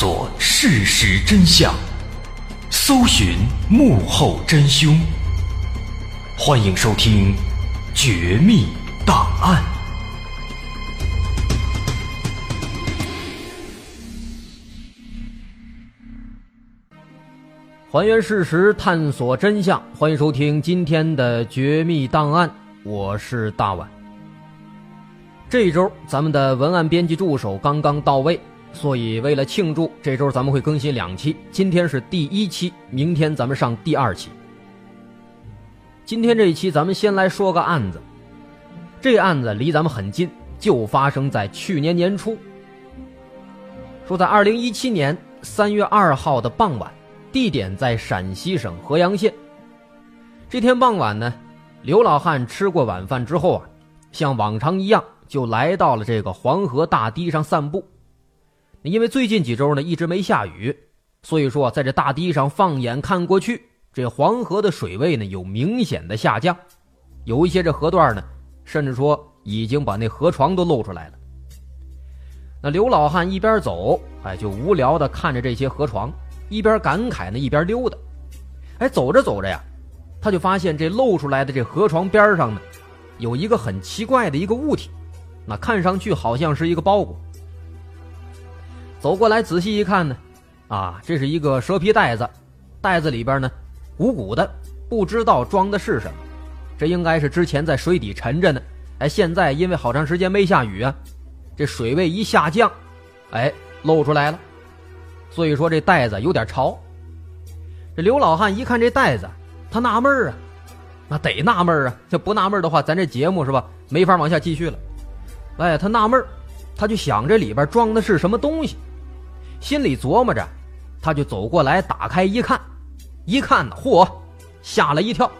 索事实真相，搜寻幕后真凶。欢迎收听《绝密档案》，还原事实，探索真相。欢迎收听今天的《绝密档案》，我是大碗。这一周，咱们的文案编辑助手刚刚到位，所以为了庆祝，这周咱们会更新两期。今天是第一期，明天咱们上第二期。今天这一期，咱们先来说个案子。这案子离咱们很近，就发生在去年年初。说在二零一七年三月二号的傍晚，地点在陕西省合阳县。这天傍晚呢，刘老汉吃过晚饭之后啊，像往常一样。就来到了这个黄河大堤上散步，因为最近几周呢一直没下雨，所以说在这大堤上放眼看过去，这黄河的水位呢有明显的下降，有一些这河段呢，甚至说已经把那河床都露出来了。那刘老汉一边走，哎，就无聊的看着这些河床，一边感慨呢，一边溜达。哎，走着走着呀，他就发现这露出来的这河床边上呢，有一个很奇怪的一个物体。那看上去好像是一个包裹。走过来仔细一看呢，啊，这是一个蛇皮袋子，袋子里边呢鼓鼓的，不知道装的是什么。这应该是之前在水底沉着呢，哎，现在因为好长时间没下雨啊，这水位一下降，哎，露出来了。所以说这袋子有点潮。这刘老汉一看这袋子，他纳闷啊，那得纳闷啊，这不纳闷的话，咱这节目是吧，没法往下继续了。哎，他纳闷他就想这里边装的是什么东西，心里琢磨着，他就走过来打开一看，一看，嚯，吓了一跳，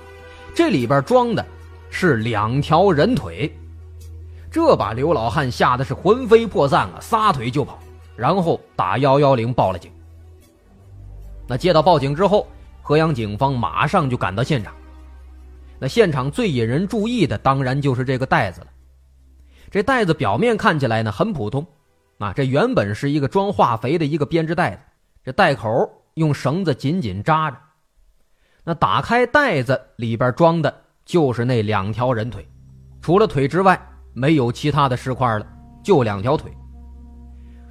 这里边装的是两条人腿，这把刘老汉吓得是魂飞魄散啊，撒腿就跑，然后打幺幺零报了警。那接到报警之后，河阳警方马上就赶到现场，那现场最引人注意的当然就是这个袋子了。这袋子表面看起来呢很普通，啊，这原本是一个装化肥的一个编织袋子，这袋口用绳子紧紧扎着。那打开袋子里边装的就是那两条人腿，除了腿之外没有其他的尸块了，就两条腿。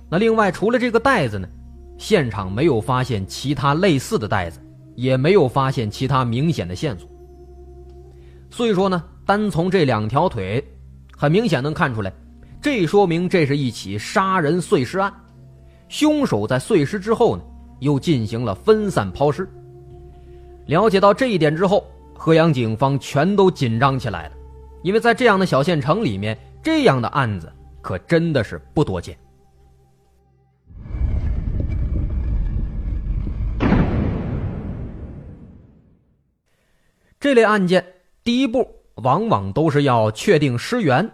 那另外除了这个袋子呢，现场没有发现其他类似的袋子，也没有发现其他明显的线索。所以说呢，单从这两条腿。很明显能看出来，这说明这是一起杀人碎尸案。凶手在碎尸之后呢，又进行了分散抛尸。了解到这一点之后，河阳警方全都紧张起来了，因为在这样的小县城里面，这样的案子可真的是不多见。这类案件，第一步。往往都是要确定尸源，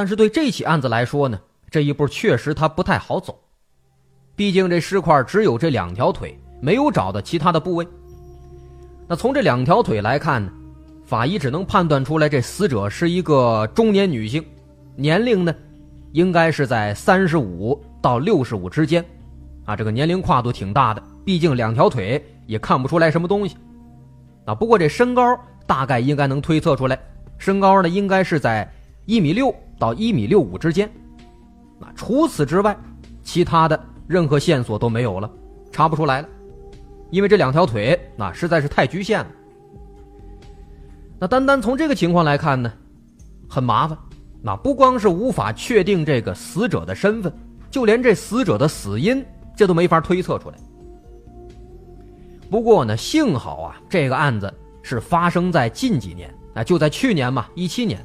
但是对这起案子来说呢，这一步确实他不太好走。毕竟这尸块只有这两条腿，没有找到其他的部位。那从这两条腿来看呢，法医只能判断出来这死者是一个中年女性，年龄呢，应该是在三十五到六十五之间，啊，这个年龄跨度挺大的。毕竟两条腿也看不出来什么东西，啊，不过这身高。大概应该能推测出来，身高呢应该是在一米六到一米六五之间。那除此之外，其他的任何线索都没有了，查不出来了，因为这两条腿那实在是太局限了。那单单从这个情况来看呢，很麻烦。那不光是无法确定这个死者的身份，就连这死者的死因，这都没法推测出来。不过呢，幸好啊，这个案子。是发生在近几年，啊，就在去年嘛，一七年。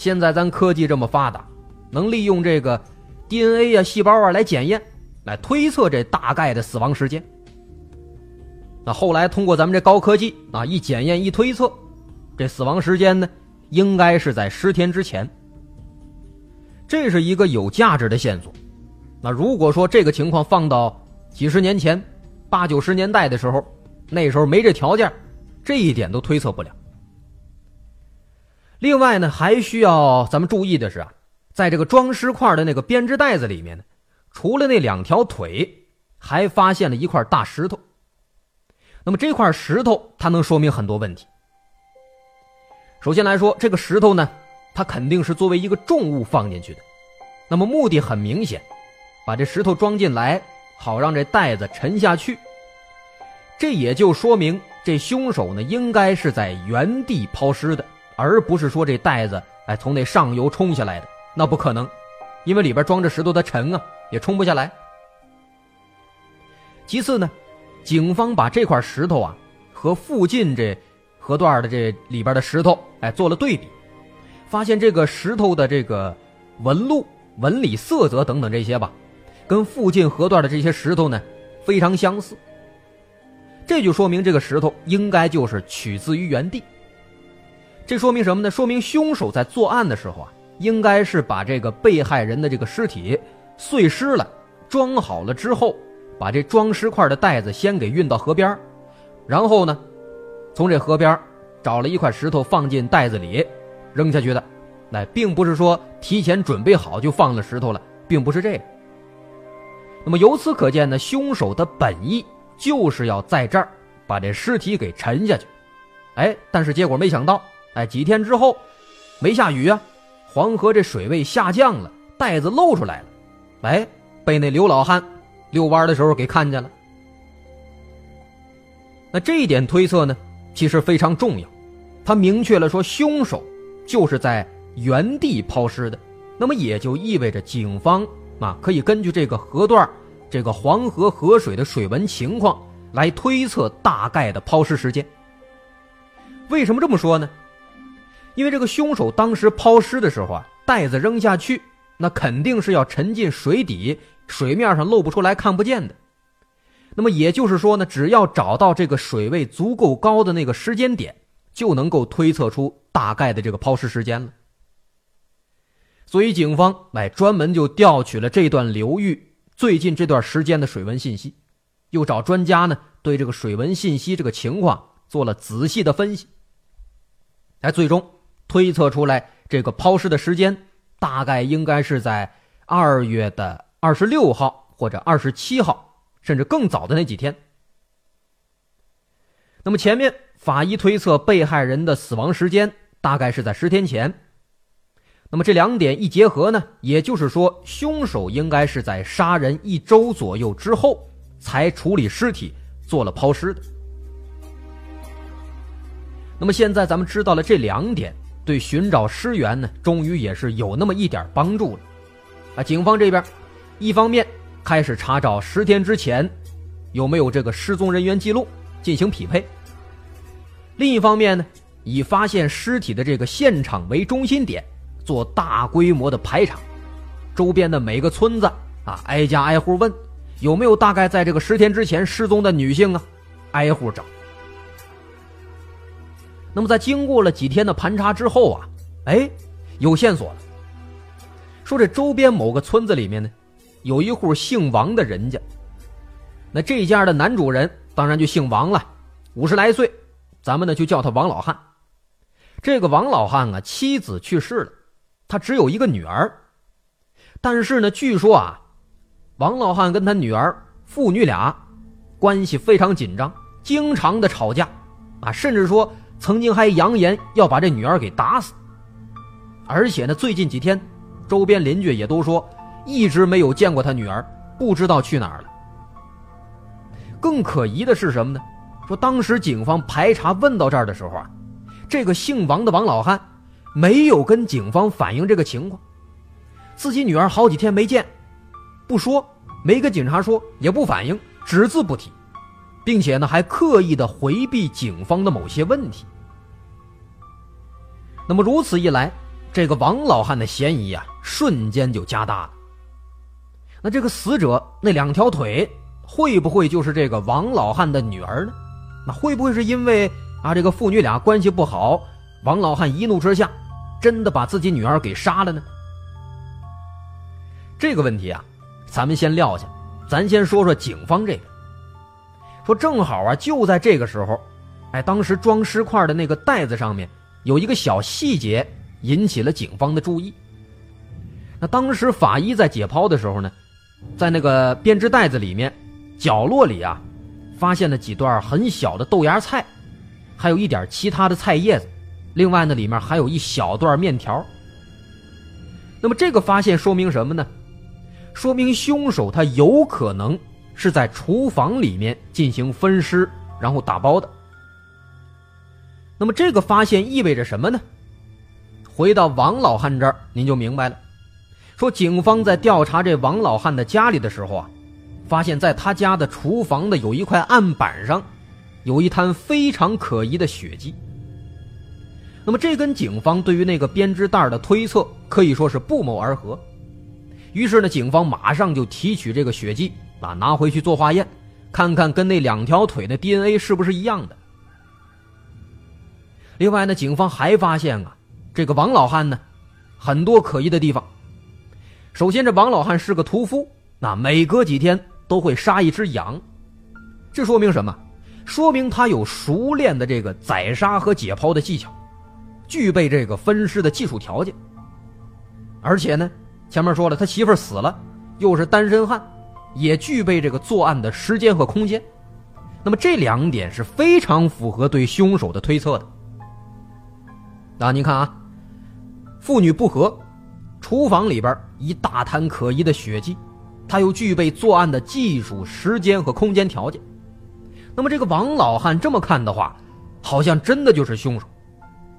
现在咱科技这么发达，能利用这个 DNA 啊、细胞啊来检验，来推测这大概的死亡时间。那后来通过咱们这高科技啊，一检验一推测，这死亡时间呢，应该是在十天之前。这是一个有价值的线索。那如果说这个情况放到几十年前，八九十年代的时候，那时候没这条件。这一点都推测不了。另外呢，还需要咱们注意的是啊，在这个装尸块的那个编织袋子里面呢，除了那两条腿，还发现了一块大石头。那么这块石头它能说明很多问题。首先来说，这个石头呢，它肯定是作为一个重物放进去的，那么目的很明显，把这石头装进来，好让这袋子沉下去。这也就说明这凶手呢，应该是在原地抛尸的，而不是说这袋子哎从那上游冲下来的，那不可能，因为里边装着石头的沉啊，也冲不下来。其次呢，警方把这块石头啊和附近这。河段的这里边的石头，哎，做了对比，发现这个石头的这个纹路、纹理、色泽等等这些吧，跟附近河段的这些石头呢非常相似。这就说明这个石头应该就是取自于原地。这说明什么呢？说明凶手在作案的时候啊，应该是把这个被害人的这个尸体碎尸了，装好了之后，把这装尸块的袋子先给运到河边，然后呢。从这河边找了一块石头放进袋子里，扔下去的，那并不是说提前准备好就放了石头了，并不是这个。那么由此可见呢，凶手的本意就是要在这儿把这尸体给沉下去。哎，但是结果没想到，哎，几天之后没下雨啊，黄河这水位下降了，袋子露出来了，哎，被那刘老汉遛弯的时候给看见了。那这一点推测呢？其实非常重要，他明确了说凶手就是在原地抛尸的，那么也就意味着警方啊可以根据这个河段这个黄河河水的水文情况来推测大概的抛尸时间。为什么这么说呢？因为这个凶手当时抛尸的时候啊，袋子扔下去，那肯定是要沉进水底，水面上露不出来，看不见的。那么也就是说呢，只要找到这个水位足够高的那个时间点，就能够推测出大概的这个抛尸时间了。所以警方哎专门就调取了这段流域最近这段时间的水文信息，又找专家呢对这个水文信息这个情况做了仔细的分析，哎，最终推测出来这个抛尸的时间大概应该是在二月的二十六号或者二十七号。甚至更早的那几天。那么前面法医推测被害人的死亡时间大概是在十天前。那么这两点一结合呢，也就是说凶手应该是在杀人一周左右之后才处理尸体做了抛尸的。那么现在咱们知道了这两点，对寻找尸源呢，终于也是有那么一点帮助了。啊，警方这边一方面。开始查找十天之前有没有这个失踪人员记录进行匹配。另一方面呢，以发现尸体的这个现场为中心点，做大规模的排查，周边的每个村子啊，挨家挨户问有没有大概在这个十天之前失踪的女性啊，挨户找。那么在经过了几天的盘查之后啊，哎，有线索了，说这周边某个村子里面呢。有一户姓王的人家，那这家的男主人当然就姓王了，五十来岁，咱们呢就叫他王老汉。这个王老汉啊，妻子去世了，他只有一个女儿。但是呢，据说啊，王老汉跟他女儿父女俩关系非常紧张，经常的吵架，啊，甚至说曾经还扬言要把这女儿给打死。而且呢，最近几天，周边邻居也都说。一直没有见过他女儿，不知道去哪儿了。更可疑的是什么呢？说当时警方排查问到这儿的时候啊，这个姓王的王老汉没有跟警方反映这个情况，自己女儿好几天没见，不说，没跟警察说，也不反应，只字不提，并且呢还刻意的回避警方的某些问题。那么如此一来，这个王老汉的嫌疑啊，瞬间就加大了。那这个死者那两条腿会不会就是这个王老汉的女儿呢？那会不会是因为啊这个父女俩关系不好，王老汉一怒之下真的把自己女儿给杀了呢？这个问题啊，咱们先撂下，咱先说说警方这边。说正好啊，就在这个时候，哎，当时装尸块的那个袋子上面有一个小细节引起了警方的注意。那当时法医在解剖的时候呢？在那个编织袋子里面，角落里啊，发现了几段很小的豆芽菜，还有一点其他的菜叶子，另外呢，里面还有一小段面条。那么这个发现说明什么呢？说明凶手他有可能是在厨房里面进行分尸，然后打包的。那么这个发现意味着什么呢？回到王老汉这儿，您就明白了。说警方在调查这王老汉的家里的时候啊，发现在他家的厨房的有一块案板上，有一滩非常可疑的血迹。那么这跟警方对于那个编织袋的推测可以说是不谋而合。于是呢，警方马上就提取这个血迹啊，拿回去做化验，看看跟那两条腿的 DNA 是不是一样的。另外呢，警方还发现啊，这个王老汉呢，很多可疑的地方。首先，这王老汉是个屠夫，那每隔几天都会杀一只羊，这说明什么？说明他有熟练的这个宰杀和解剖的技巧，具备这个分尸的技术条件。而且呢，前面说了，他媳妇死了，又是单身汉，也具备这个作案的时间和空间。那么这两点是非常符合对凶手的推测的。那您看啊，妇女不和，厨房里边一大滩可疑的血迹，他又具备作案的技术、时间和空间条件。那么这个王老汉这么看的话，好像真的就是凶手，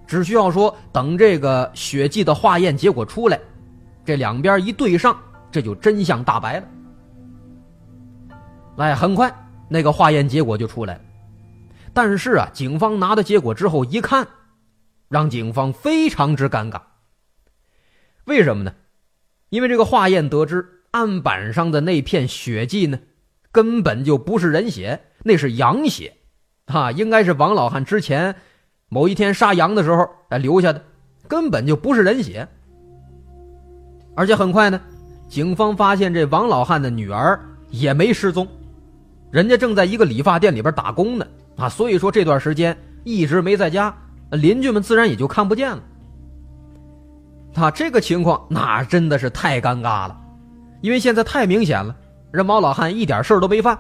只需要说等这个血迹的化验结果出来，这两边一对上，这就真相大白了。哎，很快那个化验结果就出来了，但是啊，警方拿到结果之后一看。让警方非常之尴尬。为什么呢？因为这个化验得知，案板上的那片血迹呢，根本就不是人血，那是羊血，啊，应该是王老汉之前某一天杀羊的时候哎留下的，根本就不是人血。而且很快呢，警方发现这王老汉的女儿也没失踪，人家正在一个理发店里边打工呢，啊，所以说这段时间一直没在家。邻居们自然也就看不见了。他这个情况那真的是太尴尬了，因为现在太明显了，这王老汉一点事儿都没犯，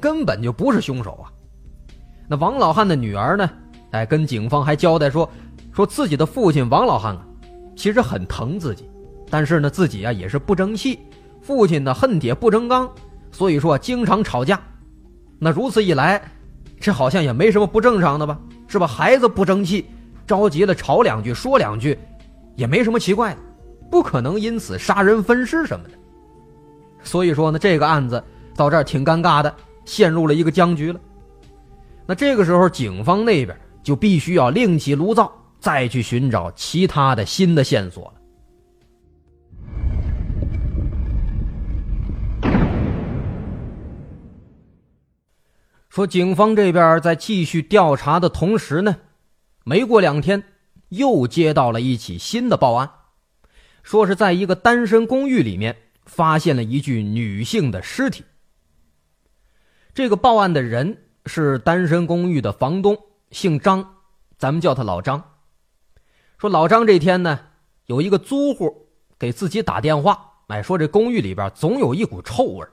根本就不是凶手啊。那王老汉的女儿呢？哎，跟警方还交代说，说自己的父亲王老汉啊，其实很疼自己，但是呢，自己啊也是不争气，父亲呢恨铁不成钢，所以说经常吵架。那如此一来，这好像也没什么不正常的吧？是吧？孩子不争气。着急了，吵两句，说两句，也没什么奇怪的，不可能因此杀人分尸什么的。所以说呢，这个案子到这儿挺尴尬的，陷入了一个僵局了。那这个时候，警方那边就必须要另起炉灶，再去寻找其他的新的线索说警方这边在继续调查的同时呢。没过两天，又接到了一起新的报案，说是在一个单身公寓里面发现了一具女性的尸体。这个报案的人是单身公寓的房东，姓张，咱们叫他老张。说老张这天呢，有一个租户给自己打电话，哎，说这公寓里边总有一股臭味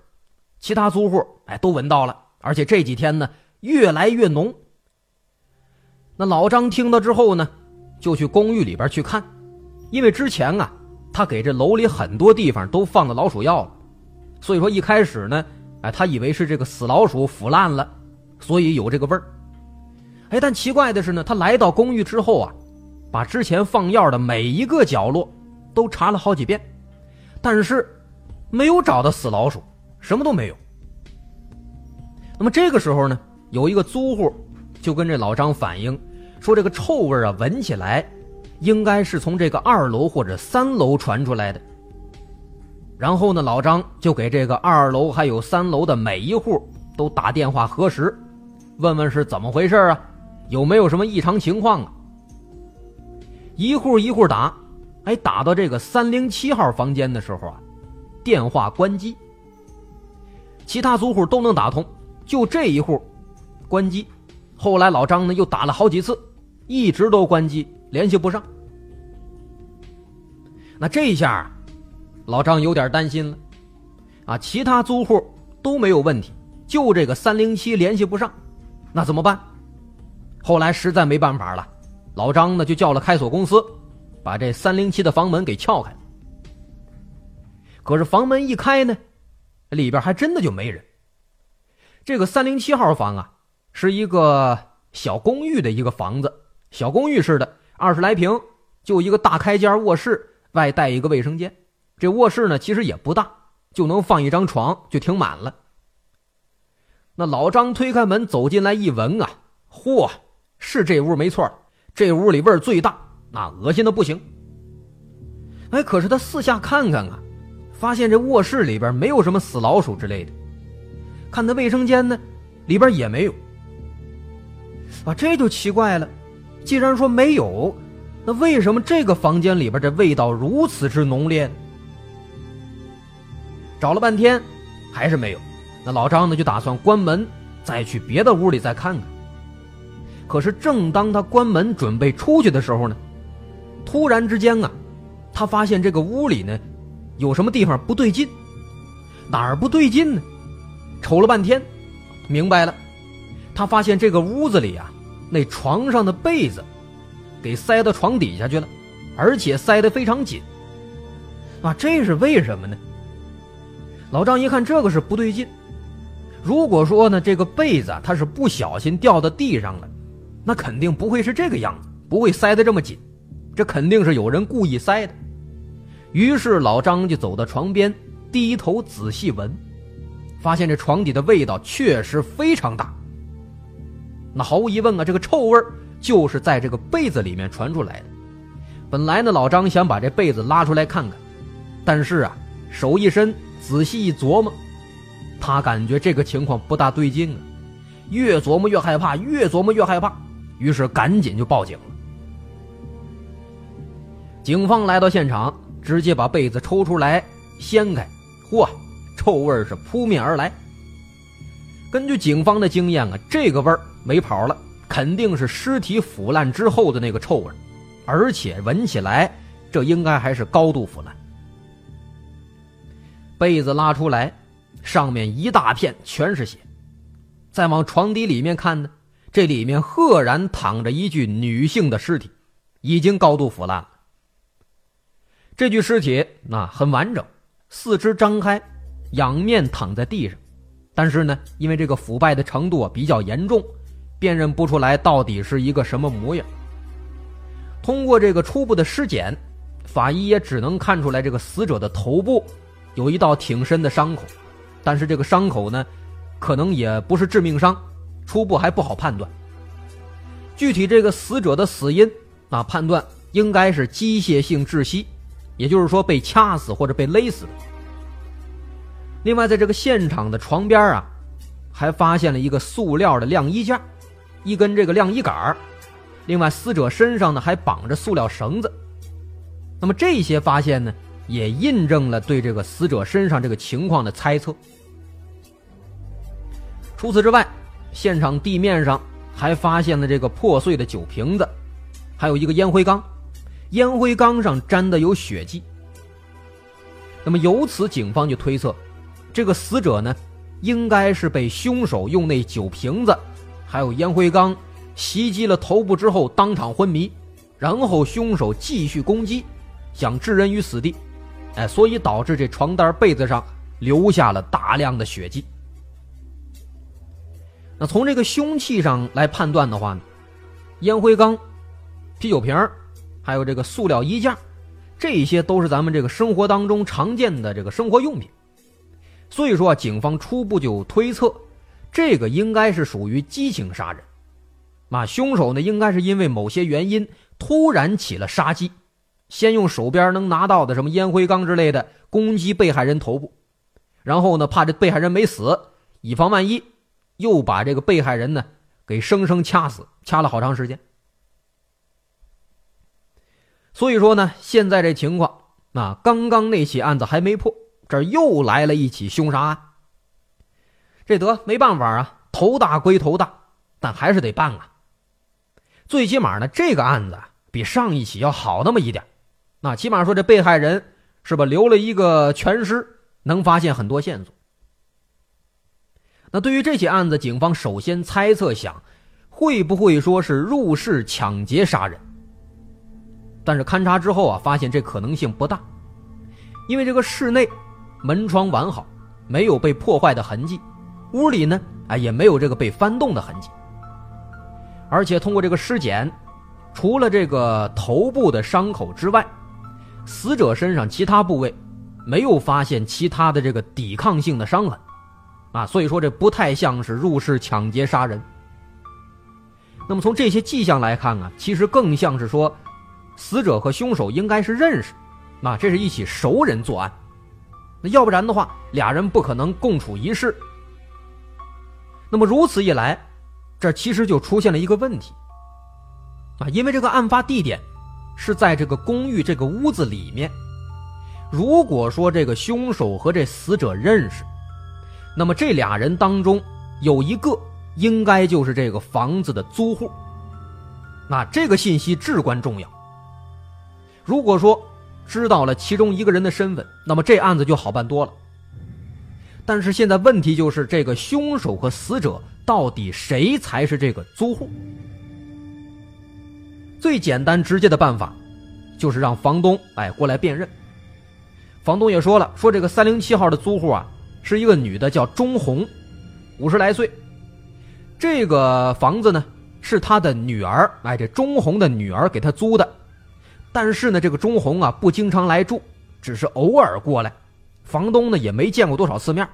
其他租户哎都闻到了，而且这几天呢越来越浓。那老张听到之后呢，就去公寓里边去看，因为之前啊，他给这楼里很多地方都放了老鼠药了，所以说一开始呢，哎，他以为是这个死老鼠腐烂了，所以有这个味儿。哎，但奇怪的是呢，他来到公寓之后啊，把之前放药的每一个角落都查了好几遍，但是没有找到死老鼠，什么都没有。那么这个时候呢，有一个租户就跟这老张反映。说这个臭味啊，闻起来应该是从这个二楼或者三楼传出来的。然后呢，老张就给这个二楼还有三楼的每一户都打电话核实，问问是怎么回事啊，有没有什么异常情况啊？一户一户打，哎，打到这个三零七号房间的时候啊，电话关机。其他租户都能打通，就这一户关机。后来老张呢又打了好几次。一直都关机，联系不上。那这一下，老张有点担心了。啊，其他租户都没有问题，就这个三零七联系不上，那怎么办？后来实在没办法了，老张呢就叫了开锁公司，把这三零七的房门给撬开。可是房门一开呢，里边还真的就没人。这个三零七号房啊，是一个小公寓的一个房子，小公寓似的，二十来平，就一个大开间卧室，外带一个卫生间。这卧室呢，其实也不大，就能放一张床，就挺满了。那老张推开门走进来一闻啊，嚯，是这屋没错，这屋里味儿最大，那恶心的不行。哎，可是他四下看看啊。发现这卧室里边没有什么死老鼠之类的，看那卫生间呢，里边也没有。啊，这就奇怪了，既然说没有，那为什么这个房间里边这味道如此之浓烈？找了半天，还是没有。那老张呢，就打算关门，再去别的屋里再看看。可是正当他关门准备出去的时候呢，突然之间啊，他发现这个屋里呢。有什么地方不对劲？哪儿不对劲呢？瞅了半天，明白了。他发现这个屋子里啊，那床上的被子给塞到床底下去了，而且塞得非常紧。啊，这是为什么呢？老张一看这个是不对劲。如果说呢，这个被子它是不小心掉到地上了，那肯定不会是这个样子，不会塞得这么紧。这肯定是有人故意塞的。于是老张就走到床边，低头仔细闻，发现这床底的味道确实非常大。那毫无疑问啊，这个臭味就是在这个被子里面传出来的。本来呢，老张想把这被子拉出来看看，但是啊，手一伸，仔细一琢磨，他感觉这个情况不大对劲啊，越琢磨越害怕，越琢磨越害怕，于是赶紧就报警了。警方来到现场。直接把被子抽出来掀开，嚯，臭味是扑面而来。根据警方的经验啊，这个味儿没跑了，肯定是尸体腐烂之后的那个臭味，而且闻起来这应该还是高度腐烂。被子拉出来，上面一大片全是血。再往床底里面看呢，这里面赫然躺着一具女性的尸体，已经高度腐烂了。这具尸体那很完整，四肢张开，仰面躺在地上，但是呢，因为这个腐败的程度啊比较严重，辨认不出来到底是一个什么模样。通过这个初步的尸检，法医也只能看出来这个死者的头部有一道挺深的伤口，但是这个伤口呢，可能也不是致命伤，初步还不好判断。具体这个死者的死因啊，判断应该是机械性窒息。也就是说，被掐死或者被勒死的。另外，在这个现场的床边啊，还发现了一个塑料的晾衣架，一根这个晾衣杆另外，死者身上呢还绑着塑料绳子。那么这些发现呢，也印证了对这个死者身上这个情况的猜测。除此之外，现场地面上还发现了这个破碎的酒瓶子，还有一个烟灰缸。烟灰缸上沾的有血迹，那么由此警方就推测，这个死者呢，应该是被凶手用那酒瓶子，还有烟灰缸袭击了头部之后当场昏迷，然后凶手继续攻击，想置人于死地，哎，所以导致这床单被子上留下了大量的血迹。那从这个凶器上来判断的话呢，烟灰缸、啤酒瓶还有这个塑料衣架，这些都是咱们这个生活当中常见的这个生活用品，所以说啊警方初步就推测，这个应该是属于激情杀人，啊，凶手呢应该是因为某些原因突然起了杀机，先用手边能拿到的什么烟灰缸之类的攻击被害人头部，然后呢怕这被害人没死，以防万一，又把这个被害人呢给生生掐死，掐了好长时间。所以说呢，现在这情况，那刚刚那起案子还没破，这又来了一起凶杀案。这得没办法啊，头大归头大，但还是得办啊。最起码呢，这个案子比上一起要好那么一点。那起码说这被害人是吧，留了一个全尸，能发现很多线索。那对于这起案子，警方首先猜测想，会不会说是入室抢劫杀人？但是勘查之后啊，发现这可能性不大，因为这个室内门窗完好，没有被破坏的痕迹，屋里呢，啊也没有这个被翻动的痕迹，而且通过这个尸检，除了这个头部的伤口之外，死者身上其他部位没有发现其他的这个抵抗性的伤痕。啊，所以说这不太像是入室抢劫杀人。那么从这些迹象来看啊，其实更像是说，死者和凶手应该是认识，啊，这是一起熟人作案。那要不然的话，俩人不可能共处一室。那么如此一来，这其实就出现了一个问题，啊，因为这个案发地点是在这个公寓这个屋子里面。如果说这个凶手和这死者认识，那么这俩人当中有一个应该就是这个房子的租户，那这个信息至关重要。如果说知道了其中一个人的身份，那么这案子就好办多了。但是现在问题就是这个凶手和死者到底谁才是这个租户？最简单直接的办法就是让房东哎过来辨认。房东也说了，说这个三零七号的租户啊。是一个女的，叫钟红，五十来岁。这个房子呢，是她的女儿，哎，这钟红的女儿给她租的。但是呢，这个钟红啊，不经常来住，只是偶尔过来。房东呢，也没见过多少次面，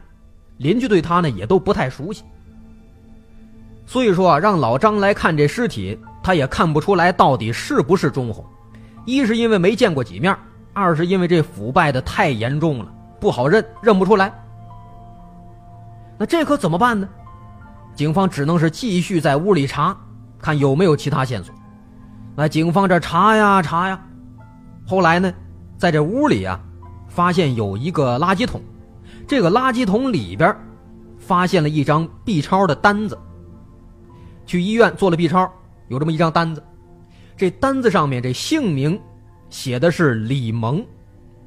邻居对他呢，也都不太熟悉。所以说啊，让老张来看这尸体，他也看不出来到底是不是钟红。一是因为没见过几面，二是因为这腐败的太严重了，不好认，认不出来。那这可怎么办呢？警方只能是继续在屋里查，看有没有其他线索。那警方这查呀查呀，后来呢，在这屋里啊，发现有一个垃圾桶，这个垃圾桶里边发现了一张 B 超的单子。去医院做了 B 超，有这么一张单子，这单子上面这姓名写的是李萌，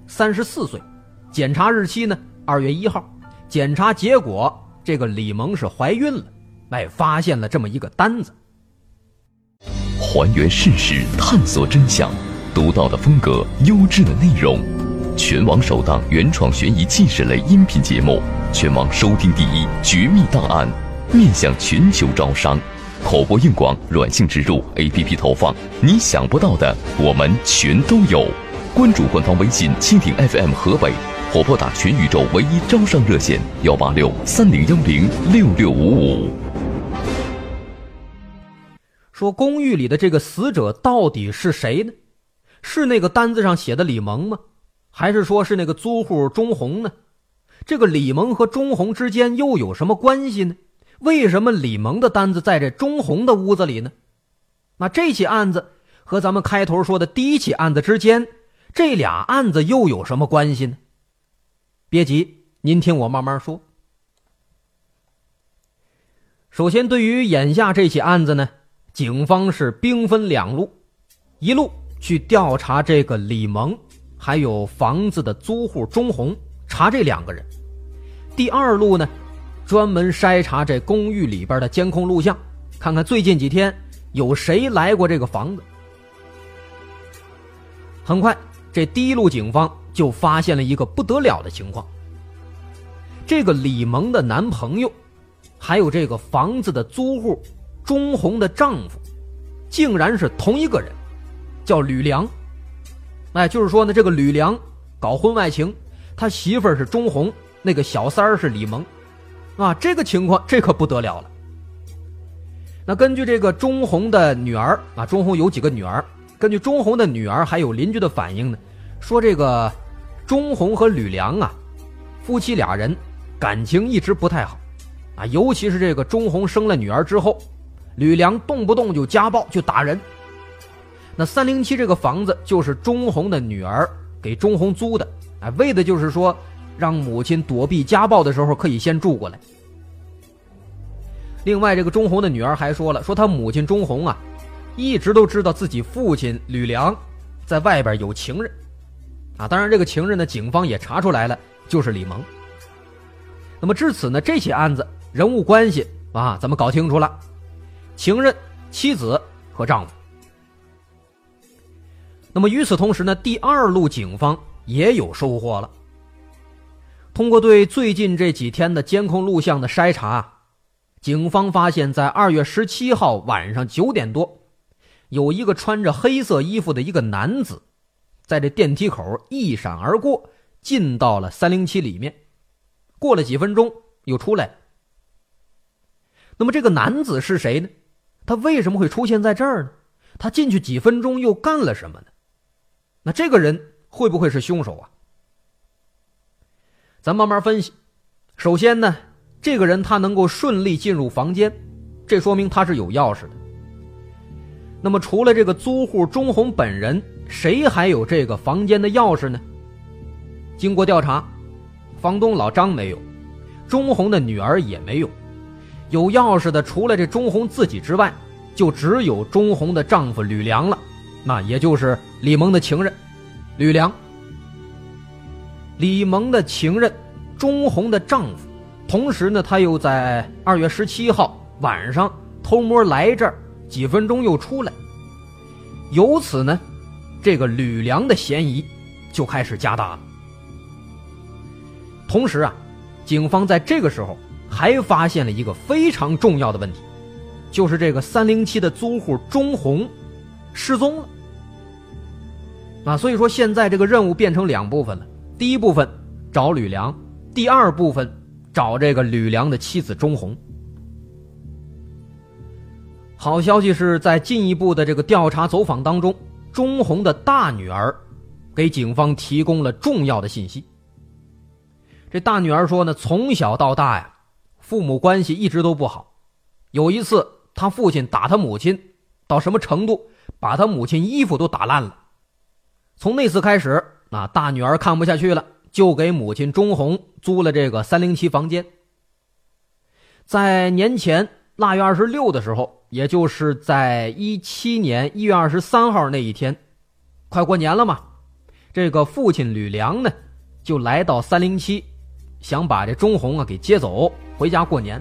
三十四岁，检查日期呢二月一号。检查结果，这个李萌是怀孕了，哎，发现了这么一个单子。还原事实，探索真相，独到的风格，优质的内容，全网首档原创悬疑纪实类音频节目，全网收听第一《绝密档案》，面向全球招商，口播硬广、软性植入、APP 投放，你想不到的，我们全都有。关注官方微信蜻蜓 FM 河北。或拨打全宇宙唯一招商热线幺八六三零幺零六六五五。说公寓里的这个死者到底是谁呢？是那个单子上写的李萌吗？还是说是那个租户钟红呢？这个李萌和钟红之间又有什么关系呢？为什么李萌的单子在这钟红的屋子里呢？那这起案子和咱们开头说的第一起案子之间，这俩案子又有什么关系呢？别急，您听我慢慢说。首先，对于眼下这起案子呢，警方是兵分两路，一路去调查这个李萌，还有房子的租户钟红，查这两个人；第二路呢，专门筛查这公寓里边的监控录像，看看最近几天有谁来过这个房子。很快，这第一路警方。就发现了一个不得了的情况。这个李萌的男朋友，还有这个房子的租户钟红的丈夫，竟然是同一个人，叫吕良。哎，就是说呢，这个吕良搞婚外情，他媳妇儿是钟红，那个小三是李萌，啊，这个情况这可不得了了。那根据这个钟红的女儿啊，钟红有几个女儿，根据钟红的女儿还有邻居的反应呢。说这个钟红和吕良啊，夫妻俩人感情一直不太好，啊，尤其是这个钟红生了女儿之后，吕梁动不动就家暴就打人。那三零七这个房子就是钟红的女儿给钟红租的，哎，为的就是说让母亲躲避家暴的时候可以先住过来。另外，这个钟红的女儿还说了，说她母亲钟红啊，一直都知道自己父亲吕梁在外边有情人。啊，当然，这个情人呢，警方也查出来了，就是李萌。那么至此呢，这起案子人物关系啊，咱们搞清楚了，情人、妻子和丈夫。那么与此同时呢，第二路警方也有收获了。通过对最近这几天的监控录像的筛查，警方发现，在二月十七号晚上九点多，有一个穿着黑色衣服的一个男子，在这电梯口一闪而过，进到了三零七里面。过了几分钟，又出来。那么这个男子是谁呢？他为什么会出现在这儿呢？他进去几分钟又干了什么呢？那这个人会不会是凶手啊？咱慢慢分析。首先呢，这个人他能够顺利进入房间，这说明他是有钥匙的。那么除了这个租户钟红本人，谁还有这个房间的钥匙呢？经过调查，房东老张没有，钟红的女儿也没有，有钥匙的除了这钟红自己之外，就只有钟红的丈夫吕梁了。那也就是李萌的情人，吕梁。李萌的情人，钟红的丈夫，同时呢，他又在二月十七号晚上偷摸来这儿，几分钟又出来。由此呢，这个吕梁的嫌疑就开始加大了。同时啊，警方在这个时候还发现了一个非常重要的问题，就是这个三零七的租户钟红。失踪了，啊，所以说现在这个任务变成两部分了。第一部分找吕梁，第二部分找这个吕梁的妻子钟红。好消息是在进一步的这个调查走访当中，钟红的大女儿给警方提供了重要的信息。这大女儿说呢，从小到大呀，父母关系一直都不好，有一次他父亲打他母亲，到什么程度？把他母亲衣服都打烂了。从那次开始，啊大女儿看不下去了，就给母亲钟红租了这个三零七房间。在年前腊月二十六的时候，也就是在一七年一月二十三号那一天，快过年了嘛，这个父亲吕梁呢，就来到三零七，想把这钟红啊给接走回家过年。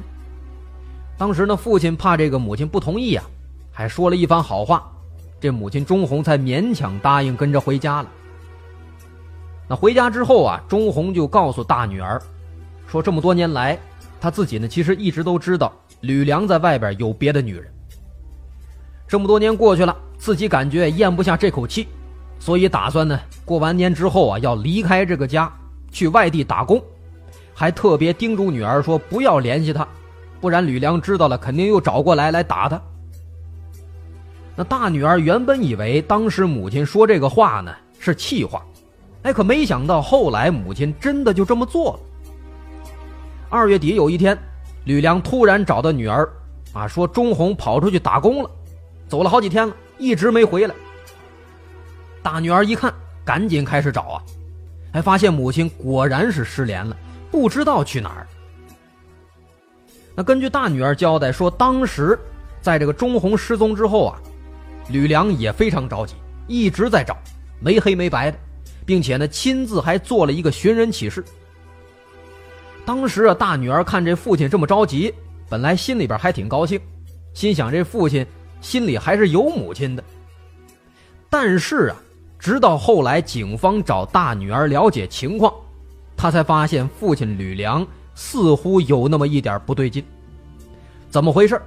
当时呢，父亲怕这个母亲不同意啊，还说了一番好话。这母亲钟红才勉强答应跟着回家了。那回家之后啊，钟红就告诉大女儿，说这么多年来，她自己呢其实一直都知道吕梁在外边有别的女人。这么多年过去了，自己感觉咽不下这口气，所以打算呢过完年之后啊要离开这个家，去外地打工，还特别叮嘱女儿说不要联系他，不然吕梁知道了肯定又找过来来打他。那大女儿原本以为当时母亲说这个话呢是气话，哎，可没想到后来母亲真的就这么做了。二月底有一天，吕梁突然找到女儿，啊，说钟红跑出去打工了，走了好几天了，一直没回来。大女儿一看，赶紧开始找啊，还发现母亲果然是失联了，不知道去哪儿。那根据大女儿交代说，当时在这个钟红失踪之后啊。吕梁也非常着急，一直在找，没黑没白的，并且呢，亲自还做了一个寻人启事。当时啊，大女儿看这父亲这么着急，本来心里边还挺高兴，心想这父亲心里还是有母亲的。但是啊，直到后来警方找大女儿了解情况，他才发现父亲吕梁似乎有那么一点不对劲。怎么回事？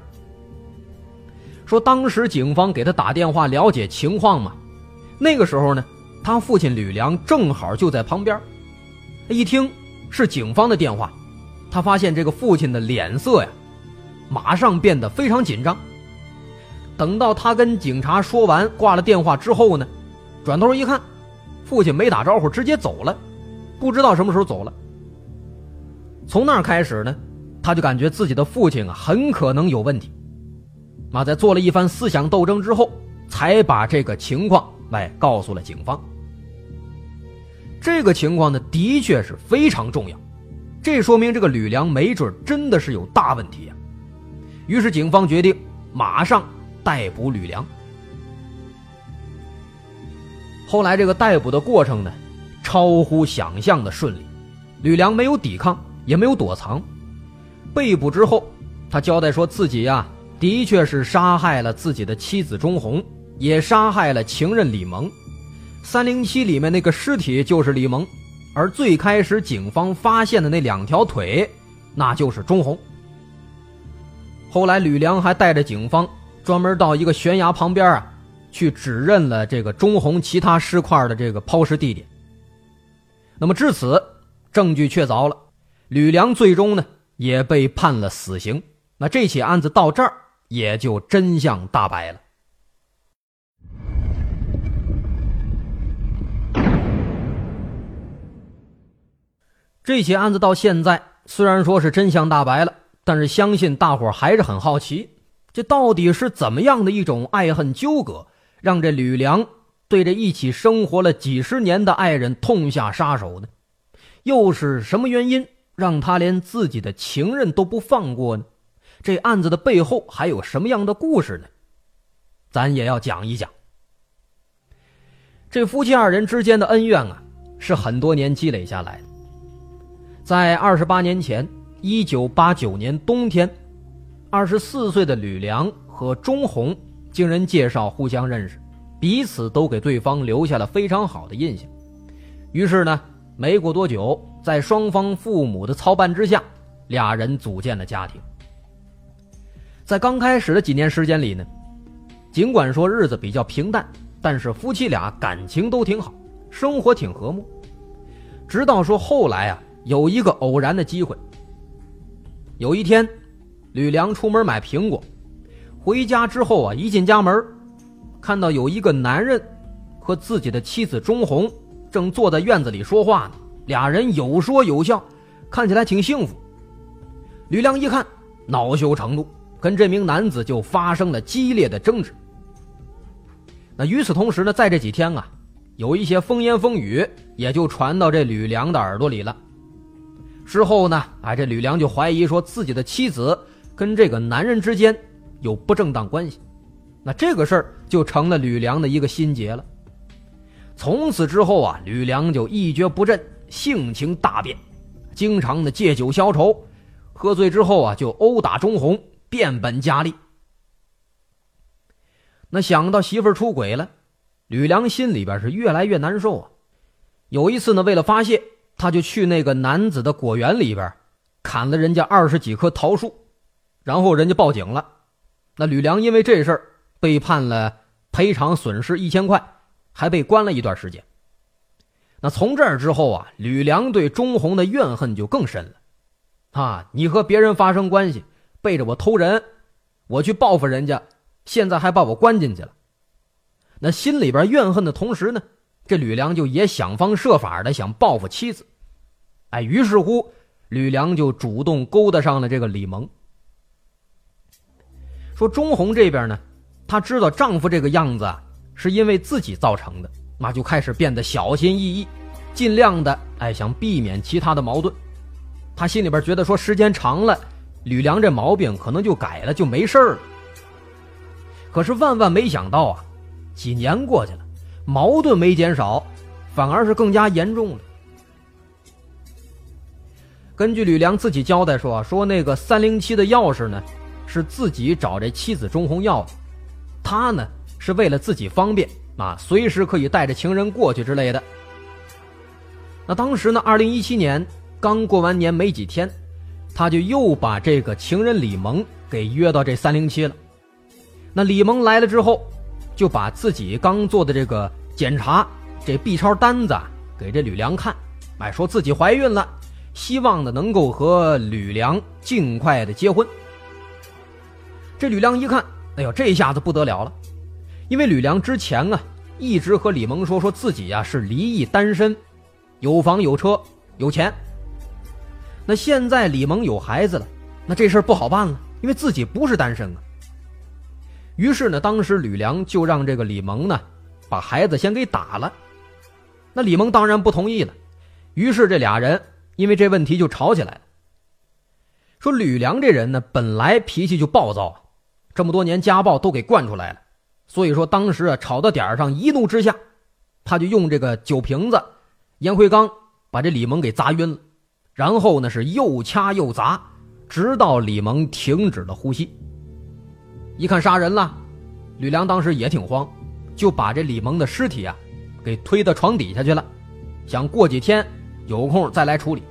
说当时警方给他打电话了解情况嘛，那个时候呢，他父亲吕梁正好就在旁边。一听是警方的电话，他发现这个父亲的脸色呀，马上变得非常紧张。等到他跟警察说完挂了电话之后呢，转头一看，父亲没打招呼直接走了，不知道什么时候走了。从那儿开始呢，他就感觉自己的父亲啊很可能有问题。那在做了一番思想斗争之后，才把这个情况来告诉了警方。这个情况呢，的确是非常重要，这说明这个吕梁没准真的是有大问题呀。于是警方决定马上逮捕吕梁。后来这个逮捕的过程呢，超乎想象的顺利，吕梁没有抵抗，也没有躲藏，被捕之后，他交代说自己呀，的确是杀害了自己的妻子钟红，也杀害了情人李萌。三零七里面那个尸体就是李萌，而最开始警方发现的那两条腿，那就是钟红。后来吕梁还带着警方专门到一个悬崖旁边啊，去指认了这个钟红其他尸块的这个抛尸地点。那么至此，证据确凿了，吕梁最终呢也被判了死刑。那这起案子到这儿也就真相大白了。这起案子到现在虽然说是真相大白了，但是相信大伙还是很好奇，这到底是怎么样的一种爱恨纠葛，让这吕梁对着一起生活了几十年的爱人痛下杀手呢？又是什么原因让他连自己的情人都不放过呢？这案子的背后还有什么样的故事呢？咱也要讲一讲。这夫妻二人之间的恩怨啊，是很多年积累下来的。在二十八年前，一九八九年冬天，二十四岁的吕梁和钟红经人介绍互相认识，彼此都给对方留下了非常好的印象。于是呢，没过多久，在双方父母的操办之下，俩人组建了家庭。在刚开始的几年时间里呢，尽管说日子比较平淡，但是夫妻俩感情都挺好，生活挺和睦。直到说后来啊。有一个偶然的机会。有一天，吕梁出门买苹果，回家之后啊，一进家门，看到有一个男人和自己的妻子钟红正坐在院子里说话呢，俩人有说有笑，看起来挺幸福。吕梁一看，恼羞成怒，跟这名男子就发生了激烈的争执。那与此同时呢，在这几天啊，有一些风言风语也就传到这吕梁的耳朵里了。之后呢？哎，这吕梁就怀疑说自己的妻子跟这个男人之间有不正当关系，那这个事儿就成了吕梁的一个心结了。从此之后啊，吕梁就一蹶不振，性情大变，经常的借酒消愁，喝醉之后啊就殴打钟红，变本加厉。那想到媳妇儿出轨了，吕梁心里边是越来越难受啊。有一次呢，为了发泄。他就去那个男子的果园里边，砍了人家二十几棵桃树，然后人家报警了。那吕梁因为这事儿被判了赔偿损失一千块，还被关了一段时间。那从这儿之后啊，吕梁对钟红的怨恨就更深了。啊，你和别人发生关系，背着我偷人，我去报复人家，现在还把我关进去了。那心里边怨恨的同时呢，这吕梁就也想方设法的想报复妻子。哎，于是乎，吕梁就主动勾搭上了这个李萌。说钟红这边呢，她知道丈夫这个样子，是因为自己造成的，那就开始变得小心翼翼，尽量的哎想避免其他的矛盾。她心里边觉得说，时间长了，吕梁这毛病可能就改了，就没事了。可是万万没想到啊，几年过去了，矛盾没减少，反而是更加严重了。根据吕梁自己交代说，说那个三零七的钥匙呢，是自己找这妻子钟红要的，他呢是为了自己方便啊，随时可以带着情人过去之类的。那当时呢，二零一七年刚过完年没几天，他就又把这个情人李萌给约到这三零七了。那李萌来了之后，就把自己刚做的这个检查这 B 超单子给这吕梁看，哎，说自己怀孕了。希望呢能够和吕梁尽快的结婚。这吕梁一看，哎呦，这一下子不得了了，因为吕梁之前啊一直和李萌说，说自己呀是离异单身，有房有车有钱。那现在李萌有孩子了，那这事儿不好办了，因为自己不是单身啊。于是呢，当时吕梁就让这个李萌呢把孩子先给打了。那李萌当然不同意了，于是这俩人。因为这问题就吵起来了。说吕梁这人呢，本来脾气就暴躁，这么多年家暴都给惯出来了，所以说当时啊吵到点上，一怒之下，他就用这个酒瓶子、烟灰缸把这李萌给砸晕了，然后呢是又掐又砸，直到李蒙停止了呼吸。一看杀人了，吕梁当时也挺慌，就把这李蒙的尸体啊给推到床底下去了，想过几天有空再来处理。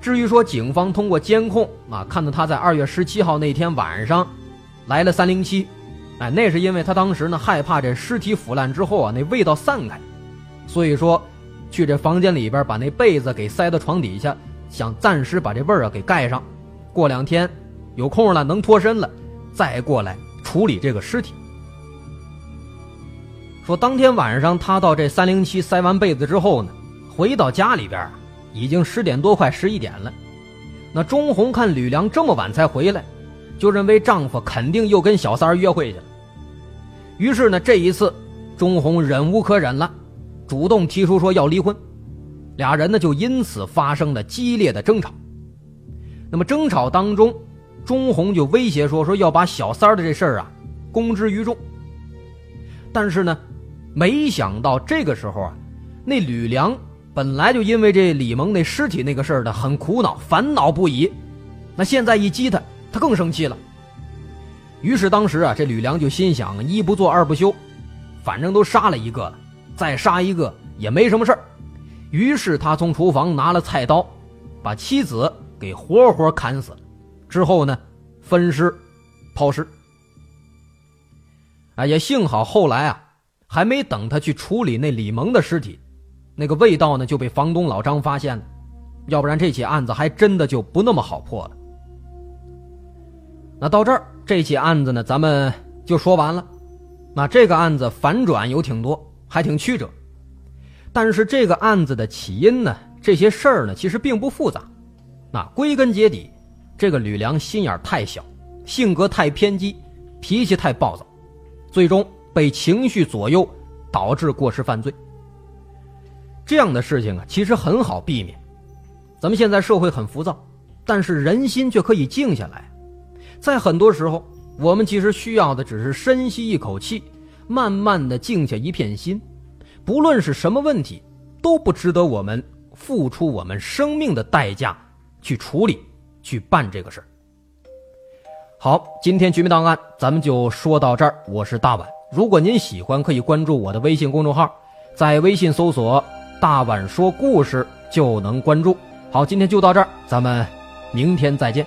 至于说警方通过监控啊，看到他在二月十七号那天晚上来了三零七，哎，那是因为他当时呢害怕这尸体腐烂之后啊那味道散开，所以说去这房间里边把那被子给塞到床底下，想暂时把这味儿啊给盖上，过两天有空了能脱身了，再过来处理这个尸体。说当天晚上他到这三零七塞完被子之后呢，回到家里边。已经十点多，快十一点了。那钟红看吕梁这么晚才回来，就认为丈夫肯定又跟小三儿约会去了。于是呢，这一次，钟红忍无可忍了，主动提出说要离婚。俩人呢就因此发生了激烈的争吵。那么争吵当中，钟红就威胁说说要把小三儿的这事儿啊公之于众。但是呢，没想到这个时候啊，那吕梁。本来就因为这李蒙那尸体那个事儿的很苦恼、烦恼不已，那现在一激他，他更生气了。于是当时啊，这吕梁就心想：一不做二不休，反正都杀了一个了，再杀一个也没什么事儿。于是他从厨房拿了菜刀，把妻子给活活砍死了。之后呢，分尸、抛尸。啊，也幸好后来啊，还没等他去处理那李蒙的尸体。那个味道呢，就被房东老张发现了，要不然这起案子还真的就不那么好破了。那到这儿，这起案子呢，咱们就说完了。那这个案子反转有挺多，还挺曲折。但是这个案子的起因呢，这些事儿呢，其实并不复杂。那归根结底，这个吕梁心眼太小，性格太偏激，脾气太暴躁，最终被情绪左右，导致过失犯罪。这样的事情啊，其实很好避免。咱们现在社会很浮躁，但是人心却可以静下来。在很多时候，我们其实需要的只是深吸一口气，慢慢的静下一片心。不论是什么问题，都不值得我们付出我们生命的代价去处理、去办这个事儿。好，今天绝密档案咱们就说到这儿。我是大碗，如果您喜欢，可以关注我的微信公众号，在微信搜索。大碗说故事就能关注。好，今天就到这儿，咱们明天再见。